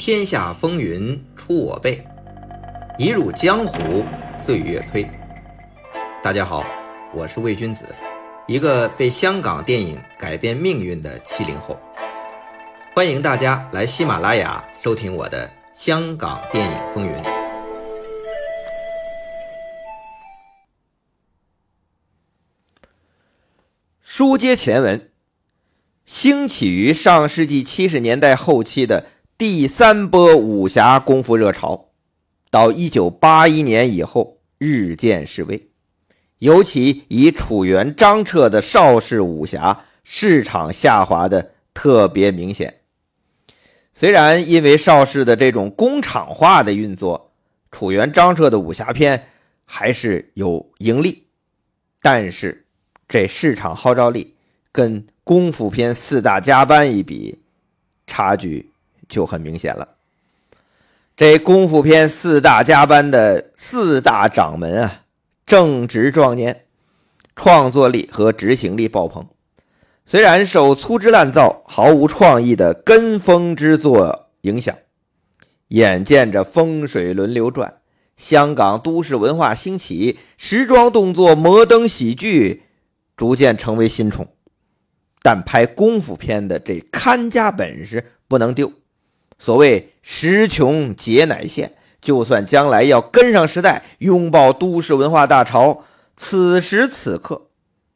天下风云出我辈，一入江湖岁月催。大家好，我是魏君子，一个被香港电影改变命运的七零后。欢迎大家来喜马拉雅收听我的《香港电影风云》。书接前文。兴起于上世纪七十年代后期的第三波武侠功夫热潮，到一九八一年以后日渐式微，尤其以楚原、张彻的邵氏武侠市场下滑的特别明显。虽然因为邵氏的这种工厂化的运作，楚原、张彻的武侠片还是有盈利，但是这市场号召力。跟功夫片四大家班一比，差距就很明显了。这功夫片四大家班的四大掌门啊，正值壮年，创作力和执行力爆棚。虽然受粗制滥造、毫无创意的跟风之作影响，眼见着风水轮流转，香港都市文化兴起，时装动作、摩登喜剧逐渐成为新宠。但拍功夫片的这看家本事不能丢。所谓时穷节乃现，就算将来要跟上时代，拥抱都市文化大潮，此时此刻，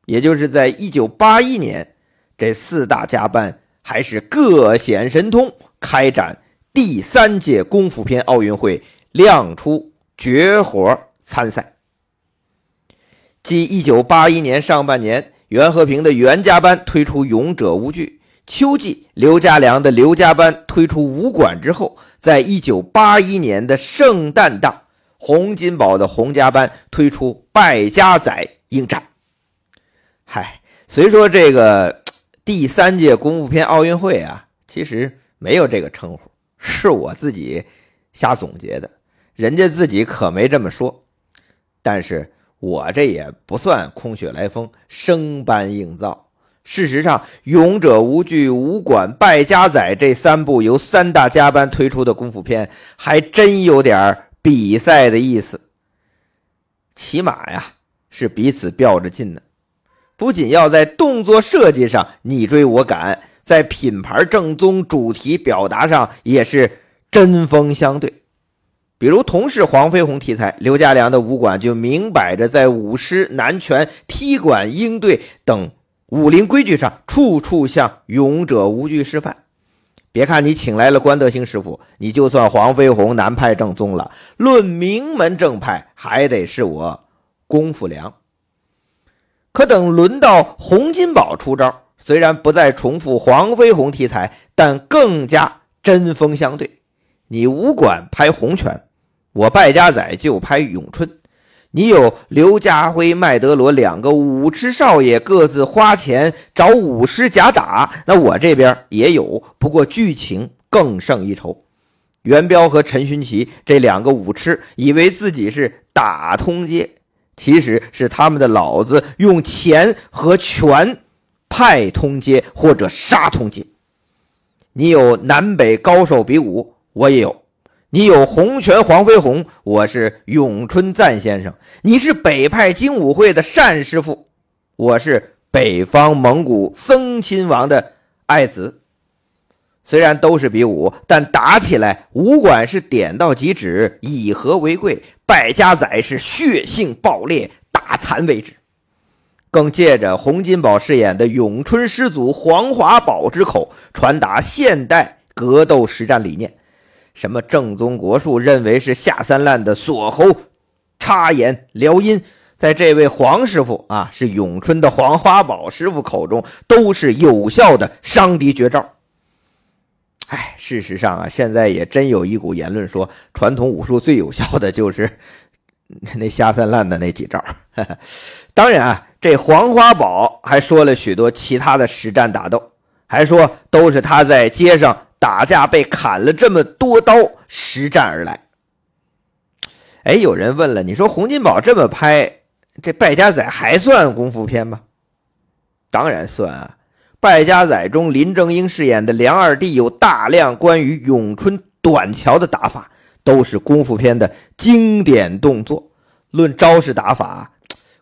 也就是在一九八一年，这四大家班还是各显神通，开展第三届功夫片奥运会，亮出绝活参赛。继一九八一年上半年。袁和平的袁家班推出《勇者无惧》，秋季刘家良的刘家班推出《武馆》之后，在一九八一年的圣诞档，洪金宝的洪家班推出《败家仔》应战。嗨，虽说这个第三届功夫片奥运会啊，其实没有这个称呼，是我自己瞎总结的，人家自己可没这么说，但是。我这也不算空穴来风、生搬硬造。事实上，《勇者无惧》《武馆》《败家仔》这三部由三大家班推出的功夫片，还真有点比赛的意思。起码呀，是彼此较着劲呢。不仅要在动作设计上你追我赶，在品牌正宗、主题表达上也是针锋相对。比如同是黄飞鸿题材，刘家良的武馆就明摆着在舞狮、南拳、踢馆、应对等武林规矩上，处处向勇者无惧示范。别看你请来了关德兴师傅，你就算黄飞鸿南派正宗了，论名门正派，还得是我功夫良。可等轮到洪金宝出招，虽然不再重复黄飞鸿题材，但更加针锋相对。你武馆拍洪拳，我败家仔就拍咏春。你有刘家辉、麦德罗两个武痴少爷，各自花钱找武师假打。那我这边也有，不过剧情更胜一筹。元彪和陈勋奇这两个武痴，以为自己是打通街，其实是他们的老子用钱和权派通街或者杀通街。你有南北高手比武。我也有，你有洪拳黄飞鸿，我是咏春赞先生；你是北派精武会的单师傅，我是北方蒙古僧亲王的爱子。虽然都是比武，但打起来武馆是点到即止，以和为贵；败家仔是血性爆裂，打残为止。更借着洪金宝饰演的咏春师祖黄华宝之口，传达现代格斗实战理念。什么正宗国术认为是下三滥的锁喉、插眼、撩阴，在这位黄师傅啊，是咏春的黄花宝师傅口中，都是有效的伤敌绝招。哎，事实上啊，现在也真有一股言论说，传统武术最有效的就是那下三滥的那几招。当然啊，这黄花宝还说了许多其他的实战打斗，还说都是他在街上。打架被砍了这么多刀，实战而来。哎，有人问了，你说洪金宝这么拍，这败家仔还算功夫片吗？当然算啊！败家仔中，林正英饰演的梁二弟有大量关于咏春短桥的打法，都是功夫片的经典动作。论招式打法，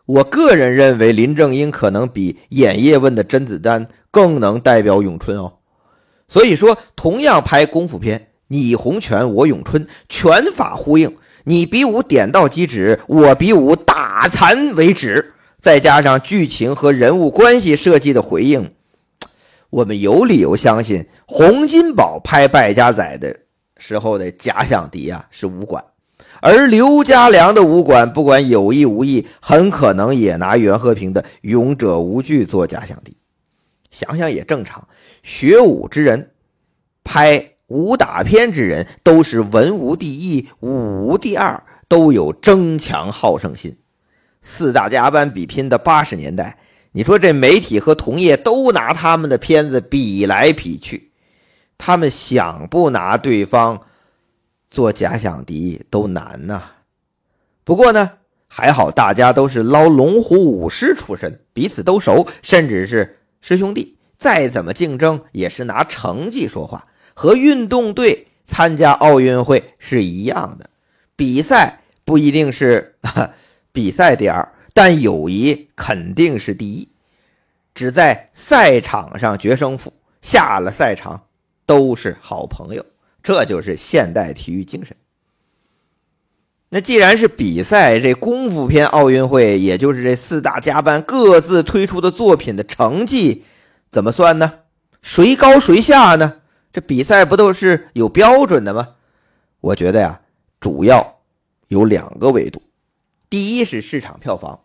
我个人认为林正英可能比演叶问的甄子丹更能代表咏春哦。所以说，同样拍功夫片，你洪拳，我咏春，拳法呼应，你比武点到即止，我比武打残为止，再加上剧情和人物关系设计的回应。我们有理由相信，洪金宝拍败家仔的时候的假想敌啊是武馆，而刘家良的武馆不管有意无意，很可能也拿袁和平的勇者无惧做假想敌。想想也正常，学武之人，拍武打片之人，都是文无第一，武无第二，都有争强好胜心。四大家班比拼的八十年代。你说这媒体和同业都拿他们的片子比来比去，他们想不拿对方做假想敌都难呐。不过呢，还好大家都是捞龙虎武师出身，彼此都熟，甚至是师兄弟。再怎么竞争，也是拿成绩说话，和运动队参加奥运会是一样的。比赛不一定是 比赛第二。但友谊肯定是第一，只在赛场上决胜负，下了赛场都是好朋友，这就是现代体育精神。那既然是比赛，这功夫片奥运会，也就是这四大家班各自推出的作品的成绩怎么算呢？谁高谁下呢？这比赛不都是有标准的吗？我觉得呀，主要有两个维度，第一是市场票房。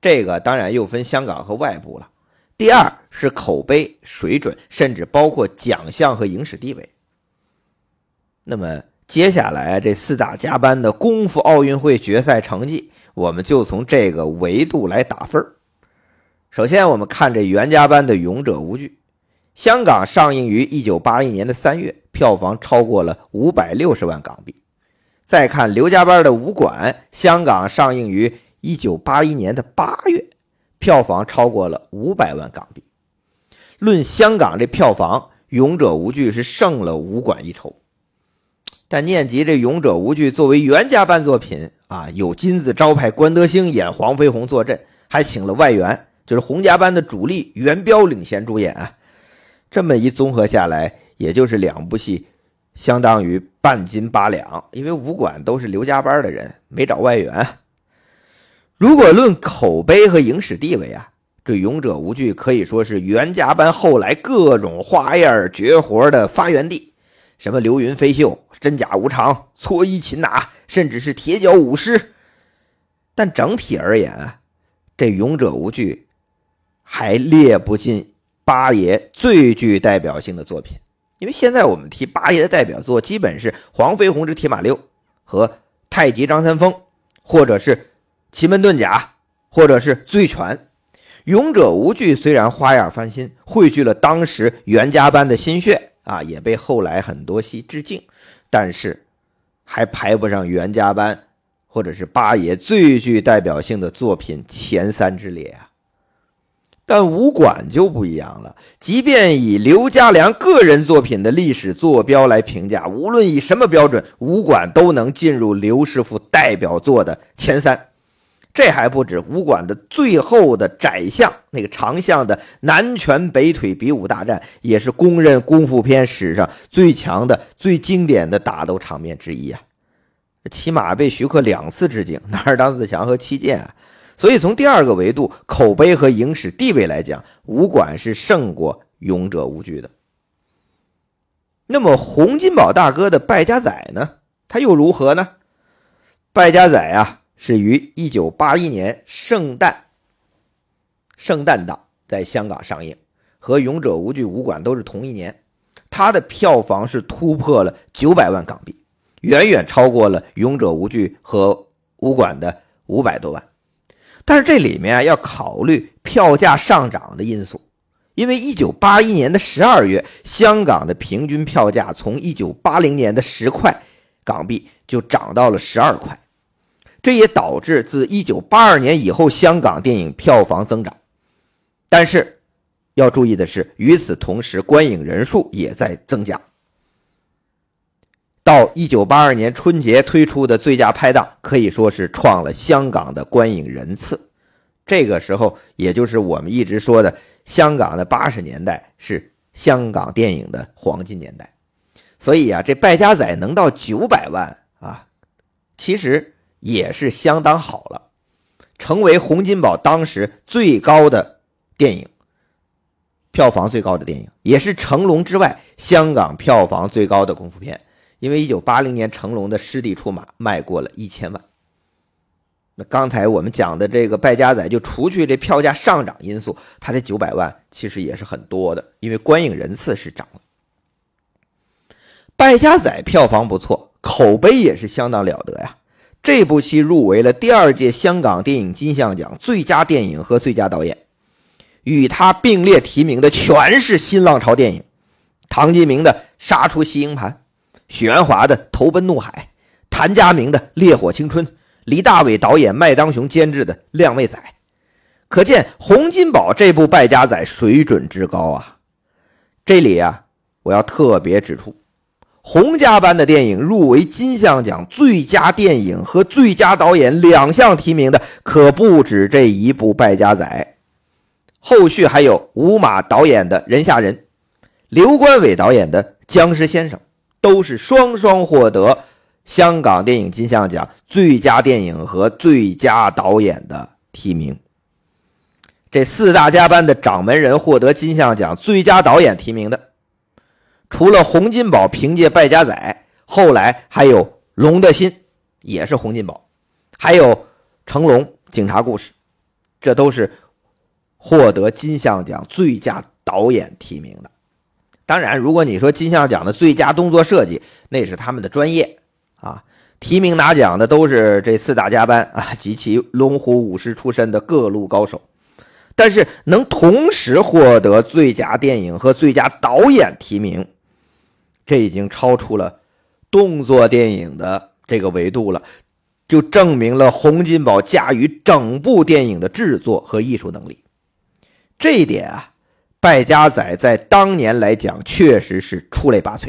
这个当然又分香港和外部了。第二是口碑水准，甚至包括奖项和影史地位。那么接下来这四大加班的功夫奥运会决赛成绩，我们就从这个维度来打分首先，我们看这袁家班的《勇者无惧》，香港上映于一九八一年的三月，票房超过了五百六十万港币。再看刘家班的《武馆》，香港上映于。一九八一年的八月，票房超过了五百万港币。论香港这票房，《勇者无惧》是胜了武馆一筹。但念及这《勇者无惧》作为袁家班作品啊，有金字招牌关德兴演黄飞鸿坐镇，还请了外援，就是洪家班的主力袁彪领衔主演啊。这么一综合下来，也就是两部戏，相当于半斤八两。因为武馆都是刘家班的人，没找外援。如果论口碑和影史地位啊，这《勇者无惧》可以说是袁家班后来各种花样绝活的发源地，什么流云飞袖、真假无常、搓衣擒拿，甚至是铁脚舞狮。但整体而言啊，这《勇者无惧》还列不进八爷最具代表性的作品，因为现在我们提八爷的代表作，基本是《黄飞鸿之铁马六》和《太极张三丰》，或者是。奇门遁甲，或者是醉拳，勇者无惧虽然花样翻新，汇聚了当时袁家班的心血啊，也被后来很多戏致敬，但是还排不上袁家班或者是八爷最具代表性的作品前三之列啊。但武馆就不一样了，即便以刘家良个人作品的历史坐标来评价，无论以什么标准，武馆都能进入刘师傅代表作的前三。这还不止，武馆的最后的窄巷，那个长巷的南拳北腿比武大战，也是公认功夫片史上最强的、最经典的打斗场面之一啊！起码被徐克两次致敬，哪儿当自强和七剑啊！所以从第二个维度，口碑和影史地位来讲，武馆是胜过勇者无惧的。那么洪金宝大哥的败家仔呢？他又如何呢？败家仔啊！是于一九八一年圣诞圣诞档在香港上映，和《勇者无惧》武馆都是同一年，它的票房是突破了九百万港币，远远超过了《勇者无惧》和武馆的五百多万。但是这里面啊要考虑票价上涨的因素，因为一九八一年的十二月，香港的平均票价从一九八零年的十块港币就涨到了十二块。这也导致自一九八二年以后，香港电影票房增长。但是要注意的是，与此同时，观影人数也在增加。到一九八二年春节推出的最佳拍档，可以说是创了香港的观影人次。这个时候，也就是我们一直说的香港的八十年代是香港电影的黄金年代。所以啊，这败家仔能到九百万啊，其实也是相当好了，成为洪金宝当时最高的电影，票房最高的电影，也是成龙之外香港票房最高的功夫片。因为一九八零年成龙的《师弟出马》卖过了一千万，那刚才我们讲的这个败家仔，就除去这票价上涨因素，它这九百万其实也是很多的，因为观影人次是涨了。败家仔票房不错，口碑也是相当了得呀。这部戏入围了第二届香港电影金像奖最佳电影和最佳导演，与他并列提名的全是新浪潮电影，唐金明的《杀出西营盘》。许鞍华的《投奔怒海》，谭家明的《烈火青春》，李大伟导演、麦当雄监制的《靓妹仔》，可见洪金宝这部败家仔水准之高啊！这里啊，我要特别指出，洪家班的电影入围金像奖最佳电影和最佳导演两项提名的，可不止这一部败家仔，后续还有吴马导演的《人吓人》，刘关伟导演的《僵尸先生》。都是双双获得香港电影金像奖最佳电影和最佳导演的提名。这四大家班的掌门人获得金像奖最佳导演提名的，除了洪金宝凭借《败家仔》，后来还有龙的心也是洪金宝，还有成龙《警察故事》，这都是获得金像奖最佳导演提名的。当然，如果你说金像奖的最佳动作设计，那是他们的专业啊。提名拿奖的都是这四大家班啊及其龙虎武师出身的各路高手。但是能同时获得最佳电影和最佳导演提名，这已经超出了动作电影的这个维度了，就证明了洪金宝驾驭整部电影的制作和艺术能力。这一点啊。败家仔在当年来讲，确实是出类拔萃。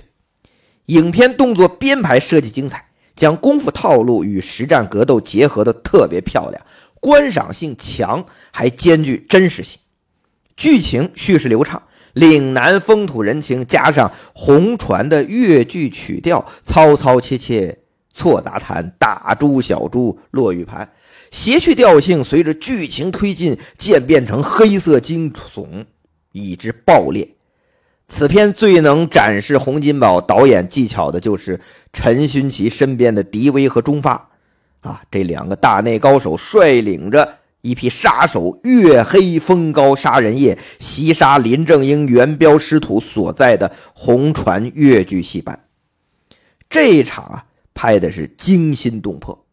影片动作编排设计精彩，将功夫套路与实战格斗结合的特别漂亮，观赏性强，还兼具真实性。剧情叙事流畅，岭南风土人情加上红船的越剧曲调，操操切切，错杂弹，大珠小珠落玉盘，谐趣调性随着剧情推进渐变成黑色惊悚。以之爆裂。此片最能展示洪金宝导演技巧的，就是陈勋奇身边的狄威和钟发，啊，这两个大内高手率领着一批杀手，月黑风高杀人夜，袭杀林正英元彪师徒所在的红船越剧戏班。这一场啊，拍的是惊心动魄，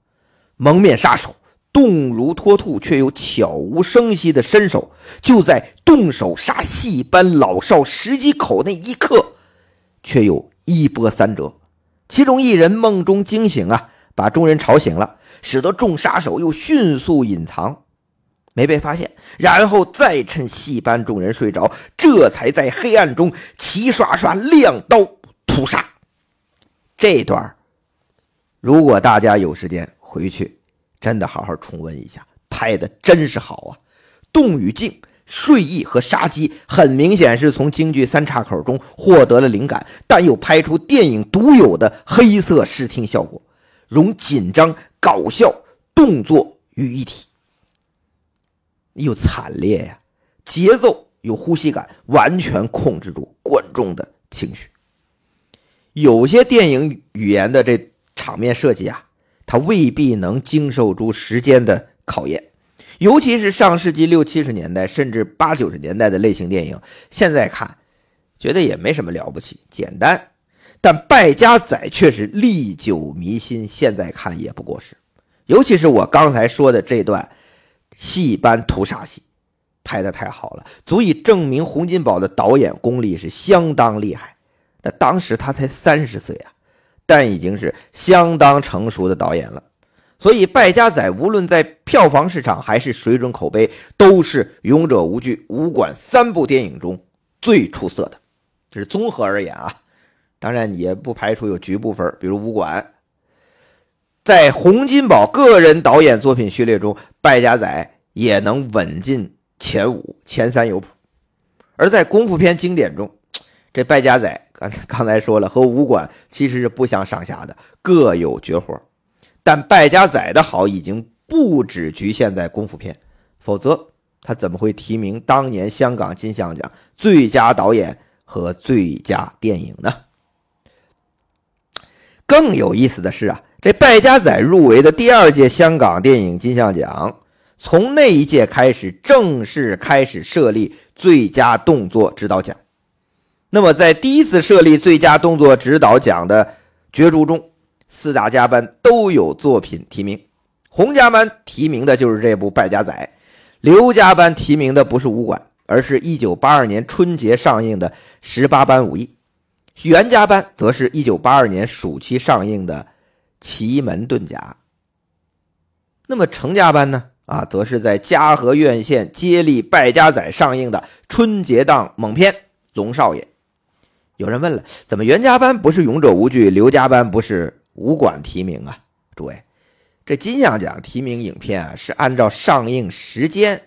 蒙面杀手。动如脱兔，却又悄无声息的伸手，就在动手杀戏班老少十几口那一刻，却又一波三折。其中一人梦中惊醒啊，把众人吵醒了，使得众杀手又迅速隐藏，没被发现。然后再趁戏班众人睡着，这才在黑暗中齐刷刷亮刀屠杀。这段如果大家有时间回去。真的好好重温一下，拍的真是好啊！动与静、睡意和杀机，很明显是从京剧三岔口中获得了灵感，但又拍出电影独有的黑色视听效果，融紧张、搞笑、动作于一体，又惨烈呀！节奏有呼吸感，完全控制住观众的情绪。有些电影语言的这场面设计啊。他未必能经受住时间的考验，尤其是上世纪六七十年代甚至八九十年代的类型电影，现在看觉得也没什么了不起，简单。但《败家仔》却是历久弥新，现在看也不过时。尤其是我刚才说的这段戏班屠杀戏，拍的太好了，足以证明洪金宝的导演功力是相当厉害。那当时他才三十岁啊。但已经是相当成熟的导演了，所以《败家仔》无论在票房市场还是水准口碑，都是《勇者无惧》武馆三部电影中最出色的。这是综合而言啊，当然也不排除有局部分，比如武馆。在洪金宝个人导演作品序列中，《败家仔》也能稳进前五、前三有谱。而在功夫片经典中，这《败家仔》刚才说了，和武馆其实是不相上下的，各有绝活。但《败家仔》的好已经不只局限在功夫片，否则他怎么会提名当年香港金像奖最佳导演和最佳电影呢？更有意思的是啊。这败家仔入围的第二届香港电影金像奖，从那一届开始正式开始设立最佳动作指导奖。那么，在第一次设立最佳动作指导奖的角逐中，四大家班都有作品提名。洪家班提名的就是这部《败家仔》，刘家班提名的不是武馆，而是一九八二年春节上映的《十八般武艺》。袁家班则是一九八二年暑期上映的。奇门遁甲。那么程家班呢？啊，则是在嘉禾院线接力《败家仔》上映的春节档猛片《龙少爷》。有人问了，怎么袁家班不是勇者无惧，刘家班不是武馆提名啊？诸位，这金像奖提名影片啊，是按照上映时间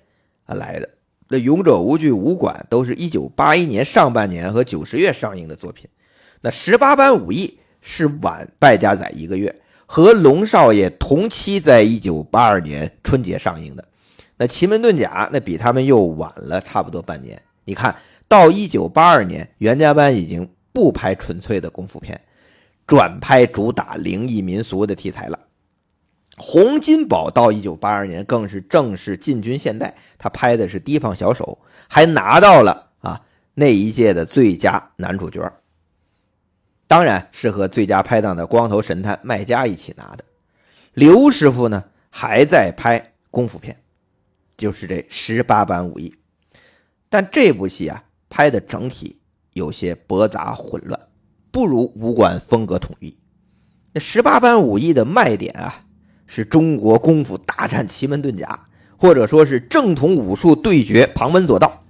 啊来的。那勇者无惧、武馆都是一九八一年上半年和九十月上映的作品，那十八般武艺是晚《败家仔》一个月。和龙少爷同期，在一九八二年春节上映的，那奇门遁甲那比他们又晚了差不多半年。你看到一九八二年，袁家班已经不拍纯粹的功夫片，转拍主打灵异民俗的题材了。洪金宝到一九八二年更是正式进军现代，他拍的是提防小手，还拿到了啊那一届的最佳男主角。当然是和最佳拍档的光头神探麦家一起拿的。刘师傅呢还在拍功夫片，就是这十八般武艺。但这部戏啊拍的整体有些驳杂混乱，不如武馆风格统一。那十八般武艺的卖点啊是中国功夫大战奇门遁甲，或者说是正统武术对决旁门左道。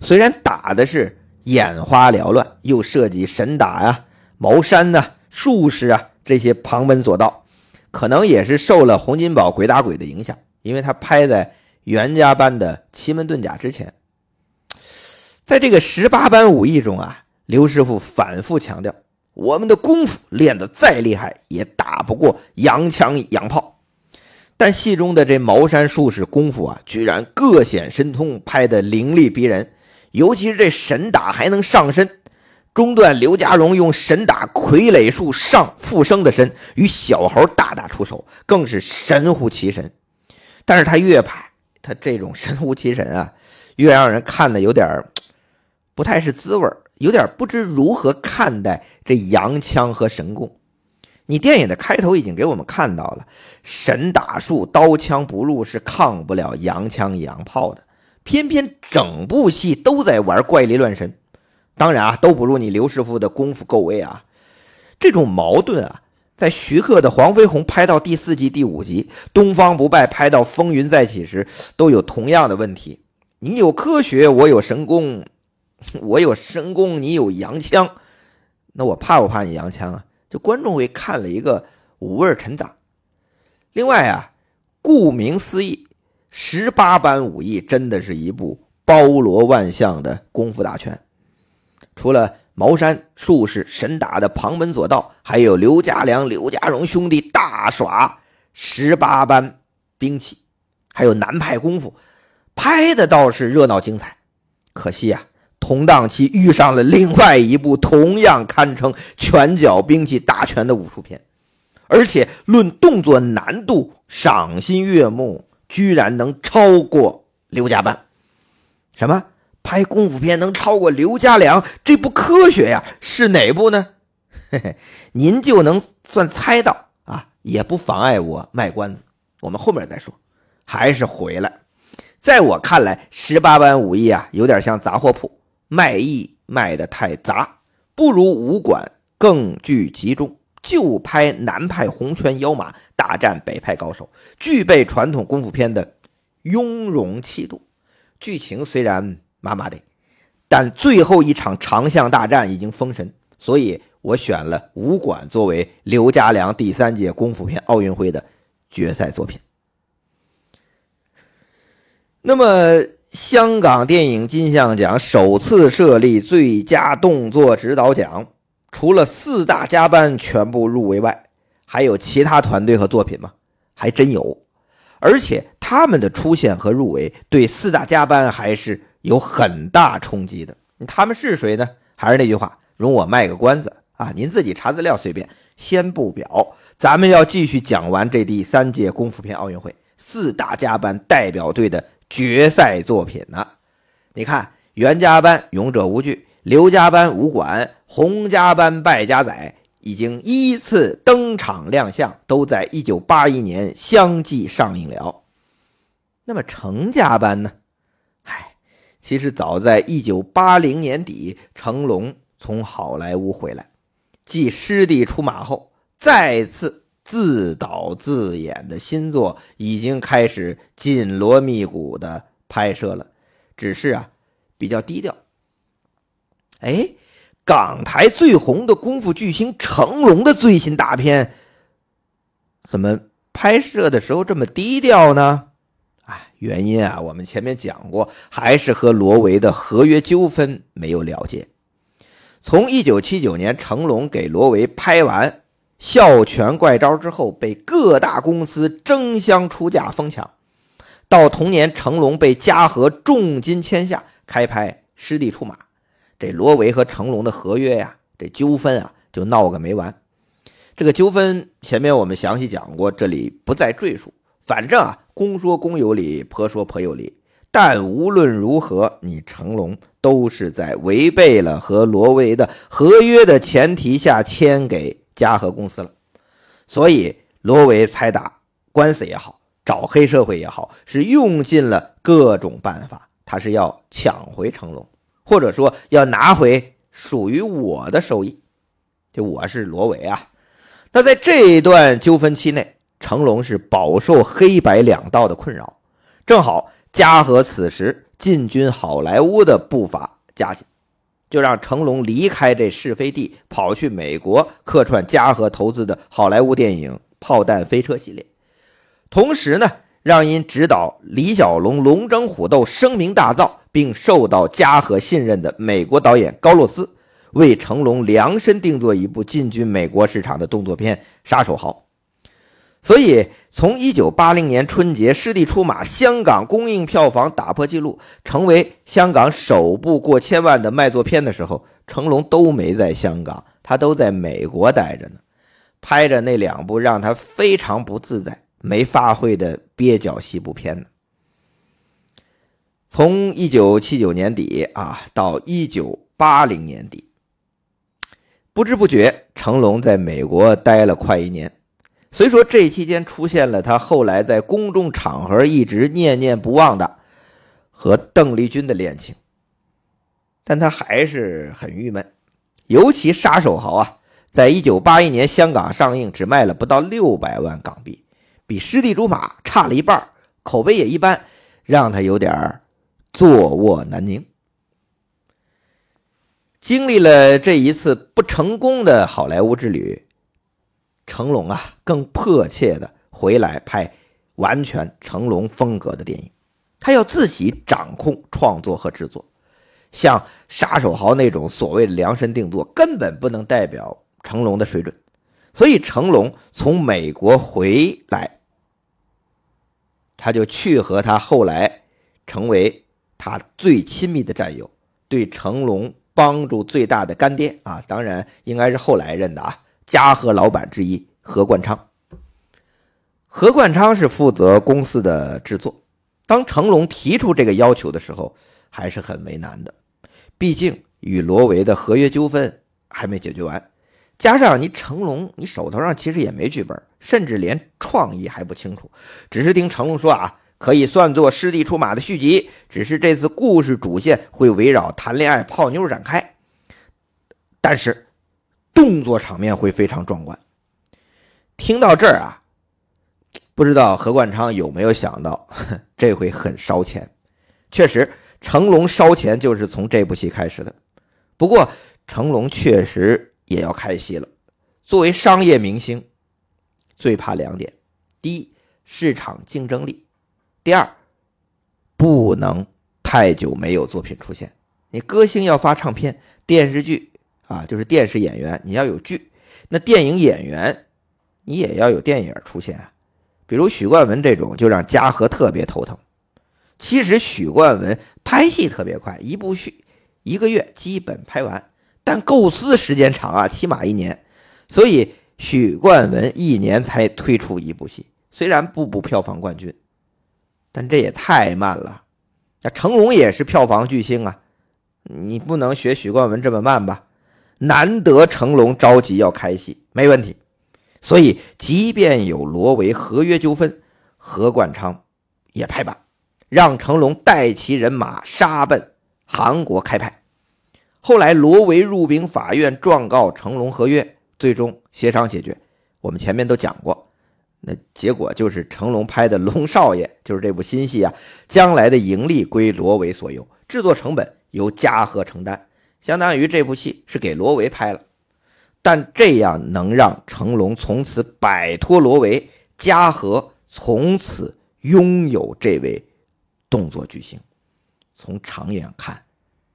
虽然打的是眼花缭乱，又涉及神打呀。茅山呢，术士啊，这些旁门左道，可能也是受了洪金宝鬼打鬼的影响，因为他拍在袁家班的奇门遁甲之前。在这个十八般武艺中啊，刘师傅反复强调，我们的功夫练得再厉害，也打不过洋枪洋炮。但戏中的这茅山术士功夫啊，居然各显神通，拍得凌厉逼人，尤其是这神打还能上身。中段，刘家荣用神打傀儡术上复生的身，与小猴大打出手，更是神乎其神。但是他越拍，他这种神乎其神啊，越让人看的有点不太是滋味有点不知如何看待这洋枪和神功。你电影的开头已经给我们看到了，神打术刀枪不入，是抗不了洋枪洋炮的。偏偏整部戏都在玩怪力乱神。当然啊，都不如你刘师傅的功夫够威啊！这种矛盾啊，在徐克的《黄飞鸿》拍到第四集、第五集，《东方不败》拍到《风云再起》时，都有同样的问题。你有科学，我有神功；我有神功，你有洋枪。那我怕不怕你洋枪啊？就观众会看了一个五味陈杂。另外啊，顾名思义，十八般武艺真的是一部包罗万象的功夫大全。除了茅山术士神打的旁门左道，还有刘家良、刘家荣兄弟大耍十八般兵器，还有南派功夫，拍的倒是热闹精彩。可惜啊，同档期遇上了另外一部同样堪称拳脚兵器大全的武术片，而且论动作难度，赏心悦目，居然能超过刘家班。什么？拍功夫片能超过刘家良，这不科学呀！是哪部呢？嘿嘿，您就能算猜到啊，也不妨碍我卖关子。我们后面再说。还是回来，在我看来，十八般武艺啊，有点像杂货铺，卖艺卖的太杂，不如武馆更具集中。就拍南派红拳妖马大战北派高手，具备传统功夫片的雍容气度。剧情虽然。麻麻的，但最后一场长巷大战已经封神，所以我选了武馆作为刘家良第三届功夫片奥运会的决赛作品。那么，香港电影金像奖首次设立最佳动作指导奖，除了四大加班全部入围外，还有其他团队和作品吗？还真有，而且他们的出现和入围对四大加班还是有很大冲击的。他们是谁呢？还是那句话，容我卖个关子啊，您自己查资料随便，先不表。咱们要继续讲完这第三届功夫片奥运会四大加班代表队的。决赛作品呢？你看，袁家班勇者无惧，刘家班武馆，洪家班败家仔已经依次登场亮相，都在一九八一年相继上映了。那么程家班呢？嗨，其实早在一九八零年底，成龙从好莱坞回来，继师弟出马后，再次。自导自演的新作已经开始紧锣密鼓的拍摄了，只是啊比较低调。哎，港台最红的功夫巨星成龙的最新大片，怎么拍摄的时候这么低调呢？哎，原因啊，我们前面讲过，还是和罗维的合约纠纷没有了结。从一九七九年成龙给罗维拍完。笑拳怪招之后，被各大公司争相出价疯抢。到同年，成龙被嘉禾重金签下，开拍《师弟出马》。这罗维和成龙的合约呀，这纠纷啊，就闹个没完。这个纠纷前面我们详细讲过，这里不再赘述。反正啊，公说公有理，婆说婆有理。但无论如何，你成龙都是在违背了和罗维的合约的前提下签给。嘉禾公司了，所以罗维猜打官司也好，找黑社会也好，是用尽了各种办法。他是要抢回成龙，或者说要拿回属于我的收益。就我是罗维啊。那在这一段纠纷期内，成龙是饱受黑白两道的困扰。正好嘉禾此时进军好莱坞的步伐加紧。就让成龙离开这是非地，跑去美国客串嘉禾投资的好莱坞电影《炮弹飞车》系列。同时呢，让因指导李小龙龙争虎斗声名大噪，并受到嘉禾信任的美国导演高洛斯，为成龙量身定做一部进军美国市场的动作片《杀手豪》。所以，从一九八零年春节《师弟出马》香港公映票房打破纪录，成为香港首部过千万的卖座片的时候，成龙都没在香港，他都在美国待着呢，拍着那两部让他非常不自在、没发挥的蹩脚西部片呢。从一九七九年底啊到一九八零年底，不知不觉，成龙在美国待了快一年。虽说这期间出现了他后来在公众场合一直念念不忘的和邓丽君的恋情，但他还是很郁闷。尤其《杀手豪》啊，在一九八一年香港上映，只卖了不到六百万港币，比《师弟出马》差了一半，口碑也一般，让他有点坐卧难宁。经历了这一次不成功的好莱坞之旅。成龙啊，更迫切的回来拍完全成龙风格的电影，他要自己掌控创作和制作。像《杀手豪》那种所谓量身定做，根本不能代表成龙的水准。所以成龙从美国回来，他就去和他后来成为他最亲密的战友、对成龙帮助最大的干爹啊，当然应该是后来认的啊。嘉禾老板之一何冠昌，何冠昌是负责公司的制作。当成龙提出这个要求的时候，还是很为难的。毕竟与罗维的合约纠纷还没解决完，加上你成龙，你手头上其实也没剧本，甚至连创意还不清楚。只是听成龙说啊，可以算作师弟出马的续集，只是这次故事主线会围绕谈恋爱、泡妞展开。但是。动作场面会非常壮观。听到这儿啊，不知道何冠昌有没有想到，这回很烧钱。确实，成龙烧钱就是从这部戏开始的。不过，成龙确实也要开戏了。作为商业明星，最怕两点：第一，市场竞争力；第二，不能太久没有作品出现。你歌星要发唱片，电视剧啊，就是电视演员，你要有剧；那电影演员，你也要有电影出现啊。比如许冠文这种，就让嘉禾特别头疼。其实许冠文拍戏特别快，一部戏一个月基本拍完，但构思时间长啊，起码一年。所以许冠文一年才推出一部戏，虽然步步票房冠军，但这也太慢了。那成龙也是票房巨星啊，你不能学许冠文这么慢吧？难得成龙着急要开戏，没问题。所以即便有罗维合约纠纷，何冠昌也拍板。让成龙带齐人马杀奔韩国开拍。后来罗维入禀法院状告成龙合约，最终协商解决。我们前面都讲过，那结果就是成龙拍的《龙少爷》就是这部新戏啊，将来的盈利归罗维所有，制作成本由嘉禾承担，相当于这部戏是给罗维拍了。但这样能让成龙从此摆脱罗维，嘉禾从此拥有这位。动作巨星，从长远看，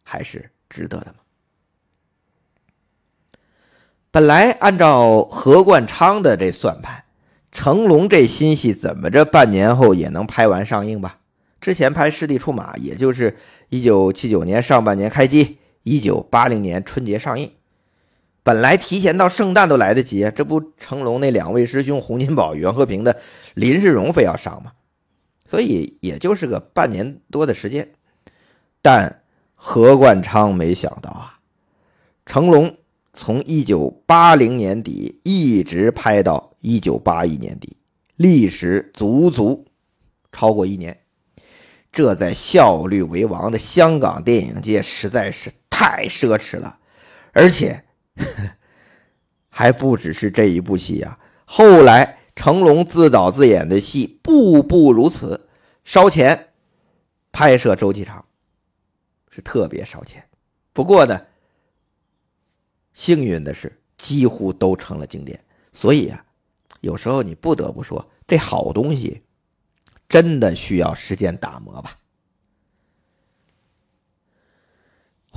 还是值得的吗？本来按照何冠昌的这算盘，成龙这新戏怎么着半年后也能拍完上映吧？之前拍《师弟出马》，也就是一九七九年上半年开机，一九八零年春节上映，本来提前到圣诞都来得及。这不，成龙那两位师兄洪金宝、袁和平的林世荣非要上吗？所以也就是个半年多的时间，但何冠昌没想到啊，成龙从一九八零年底一直拍到一九八一年底，历时足足超过一年，这在效率为王的香港电影界实在是太奢侈了，而且还不只是这一部戏呀，后来。成龙自导自演的戏步步如此，烧钱，拍摄周期长，是特别烧钱。不过呢，幸运的是几乎都成了经典。所以啊，有时候你不得不说，这好东西真的需要时间打磨吧。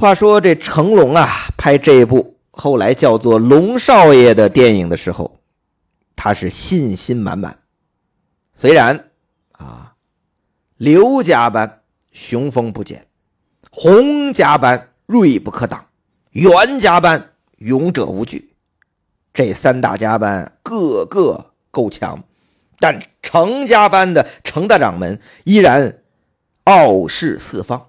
话说这成龙啊，拍这部后来叫做《龙少爷》的电影的时候。他是信心满满，虽然啊，刘家班雄风不减，洪家班锐不可挡，袁家班勇者无惧，这三大家班个个够强，但程家班的程大掌门依然傲视四方。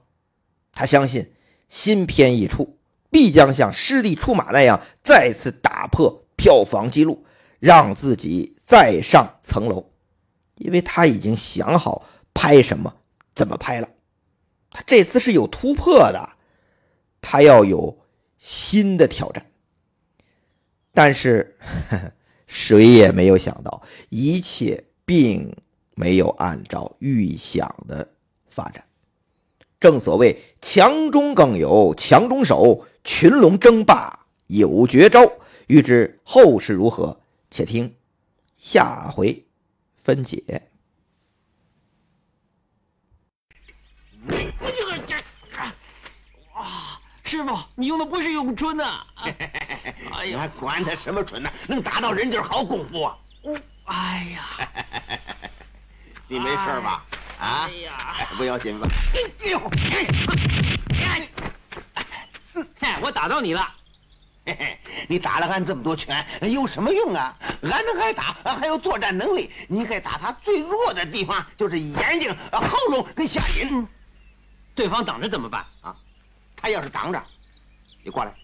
他相信新片一出，必将像师弟出马那样再次打破票房纪录。让自己再上层楼，因为他已经想好拍什么、怎么拍了。他这次是有突破的，他要有新的挑战。但是 谁也没有想到，一切并没有按照预想的发展。正所谓强中更有强中手，群龙争霸有绝招。欲知后事如何？且听下回分解。哇，师傅，你用的不是咏春呐！哎呀，管他什么春呢，能打到人就是好功夫啊！哎呀，你没事吧？啊？哎呀，不要紧吧？哎呦，哎，我打到你了。嘿嘿，你打了俺这么多拳，有什么用啊？俺能挨打，俺还有作战能力。你该打他最弱的地方，就是眼睛、喉咙跟下阴。对方挡着怎么办啊？他要是挡着，你过来啊。